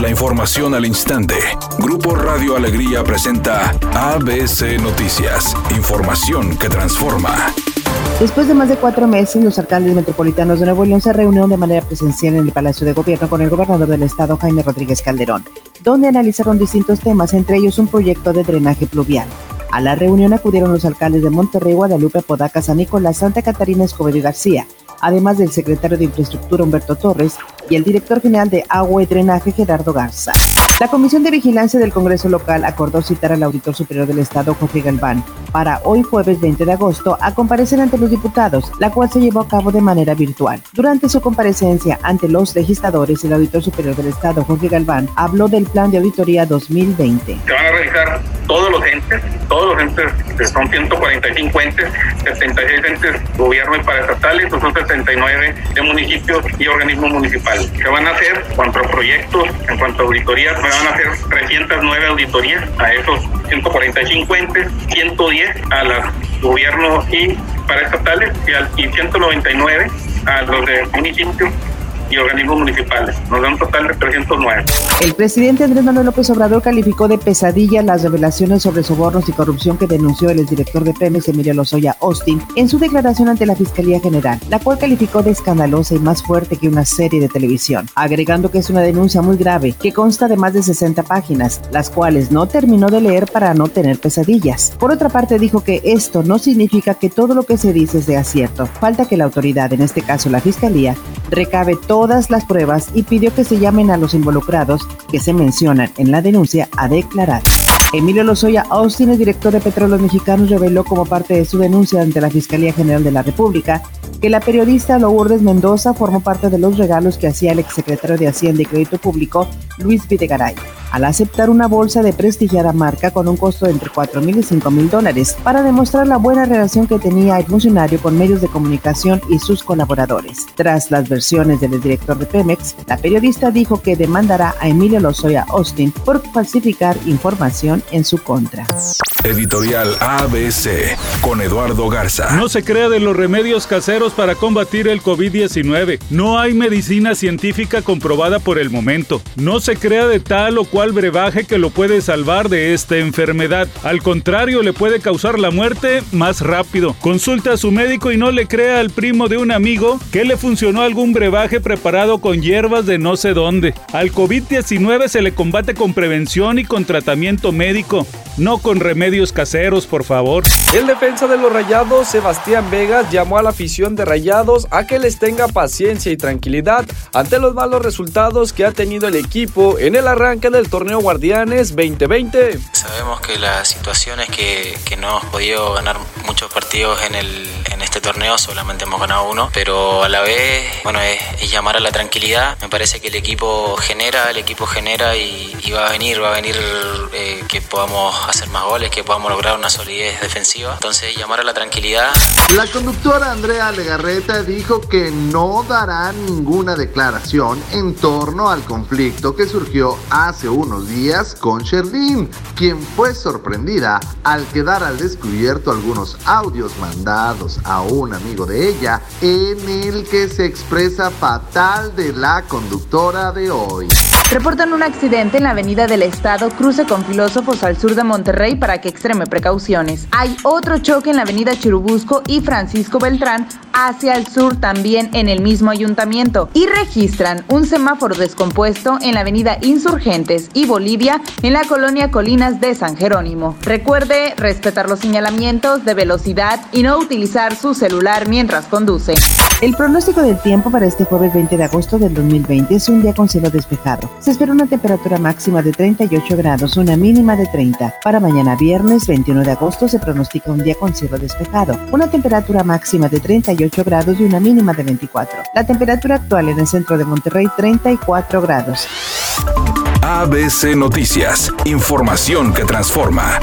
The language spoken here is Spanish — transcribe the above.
La información al instante. Grupo Radio Alegría presenta ABC Noticias. Información que transforma. Después de más de cuatro meses, los alcaldes metropolitanos de Nuevo León se reunieron de manera presencial en el Palacio de Gobierno con el gobernador del estado, Jaime Rodríguez Calderón, donde analizaron distintos temas, entre ellos un proyecto de drenaje pluvial. A la reunión acudieron los alcaldes de Monterrey, Guadalupe, Podaca, San Nicolás, Santa Catarina, Escobedo y García, además del secretario de Infraestructura Humberto Torres y el director general de Agua y Drenaje Gerardo Garza. La Comisión de Vigilancia del Congreso Local acordó citar al auditor superior del Estado, Jorge Galván, para hoy jueves 20 de agosto a comparecer ante los diputados, la cual se llevó a cabo de manera virtual. Durante su comparecencia ante los legisladores, el auditor superior del Estado, Jorge Galván, habló del plan de auditoría 2020. Se van todos los entes, todos los entes, son 145 entes, 76 entes gobierno y paraestatales, son 79 de municipios y organismos municipales. Se van a hacer, en cuanto a proyectos, en cuanto a auditorías, se van a hacer 309 auditorías a esos 145 entes, 110 a los gobiernos y paraestatales y 199 a los de municipios y organismos municipales. Nos da un total de 309. El presidente Andrés Manuel López Obrador calificó de pesadilla las revelaciones sobre sobornos y corrupción que denunció el exdirector de Pemex, Emilio Lozoya Austin, en su declaración ante la Fiscalía General, la cual calificó de escandalosa y más fuerte que una serie de televisión, agregando que es una denuncia muy grave que consta de más de 60 páginas, las cuales no terminó de leer para no tener pesadillas. Por otra parte, dijo que esto no significa que todo lo que se dice sea cierto. Falta que la autoridad, en este caso la Fiscalía, recabe todas las pruebas y pidió que se llamen a los involucrados que se mencionan en la denuncia a declarar. Emilio Lozoya Austin, el director de Petróleos Mexicanos, reveló como parte de su denuncia ante la Fiscalía General de la República que la periodista Lourdes Mendoza formó parte de los regalos que hacía el exsecretario de Hacienda y Crédito Público, Luis Videgaray, al aceptar una bolsa de prestigiada marca con un costo de entre 4 mil y 5 mil dólares para demostrar la buena relación que tenía el funcionario con medios de comunicación y sus colaboradores. Tras las versiones del director de Pemex, la periodista dijo que demandará a Emilio Lozoya Austin por falsificar información en su contra. Editorial ABC con Eduardo Garza. No se crea de los remedios caseros para combatir el COVID-19. No hay medicina científica comprobada por el momento. No se crea de tal o cual brebaje que lo puede salvar de esta enfermedad. Al contrario, le puede causar la muerte más rápido. Consulta a su médico y no le crea al primo de un amigo que le funcionó algún brebaje preparado con hierbas de no sé dónde. Al COVID-19 se le combate con prevención y con tratamiento médico, no con remedios caseros, por favor. El defensa de los Rayados, Sebastián Vegas, llamó a la afición de Rayados a que les tenga paciencia y tranquilidad ante los malos resultados que ha tenido el equipo en el arranque del torneo Guardianes 2020. Sabemos que la situación es que, que no hemos podido ganar muchos partidos en, el, en este torneo, solamente hemos ganado uno, pero a la vez, bueno, es, llamar a la tranquilidad. Me parece que el equipo genera, el equipo genera y, va a venir, va a venir eh, que podamos hacer más goles, que podamos lograr una solidez defensiva. Entonces, llamar a la tranquilidad. La conductora Andrea Legarreta dijo que no dará ninguna declaración en torno al conflicto que surgió hace unos días con Sherlyn, quien fue sorprendida al quedar al descubierto algunos audios mandados a un amigo de ella en el que se expresa fatal de la conductora de hoy. Reportan un accidente en la avenida del Estado, cruce con filósofos al sur de Monterrey para que extreme precauciones. Hay otro choque en la avenida Chirubusco y Francisco Beltrán hacia el sur también en el mismo ayuntamiento. Y registran un semáforo descompuesto en la avenida Insurgentes y Bolivia en la colonia Colinas de San Jerónimo. Recuerde respetar los señalamientos de velocidad y no utilizar su celular mientras conduce. El pronóstico del tiempo para este jueves 20 de agosto del 2020 es un día con cielo despejado. Se espera una temperatura máxima de 38 grados, una mínima de 30. Para mañana viernes 21 de agosto se pronostica un día con cielo despejado, una temperatura máxima de 38 grados y una mínima de 24. La temperatura actual en el centro de Monterrey 34 grados. ABC Noticias, información que transforma.